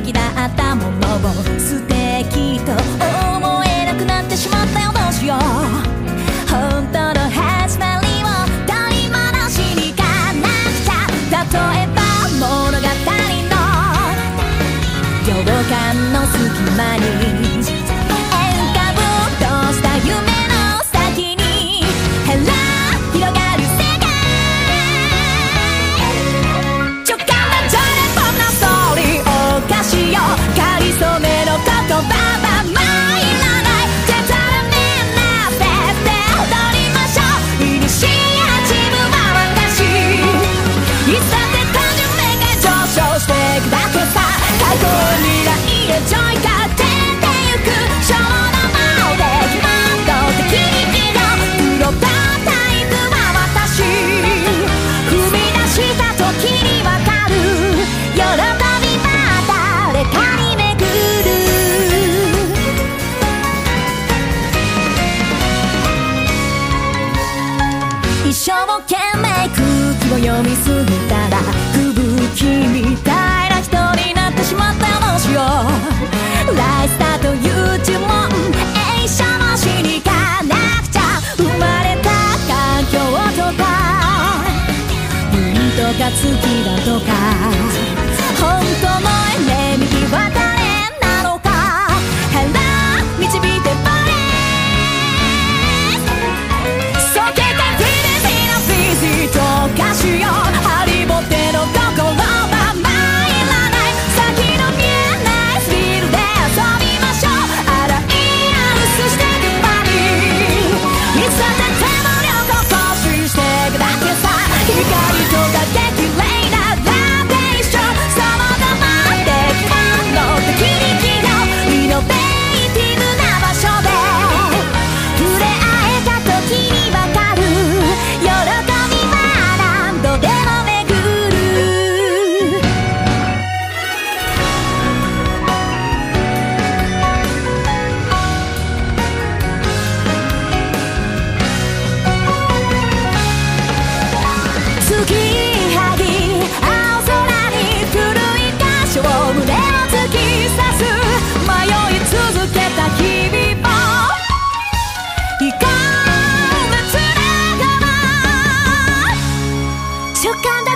敵だったものを素敵と思えなくなってしまったよどうしよう。本当の始まりを取り戻しに行かなくちゃ。例えばな空気を読みすぎたら吹雪みたいな人になってしまったよどうしようライスターという呪文。映写もしにかなくちゃ生まれた環境とか。海とか月だとか。本当のエネルギーは食感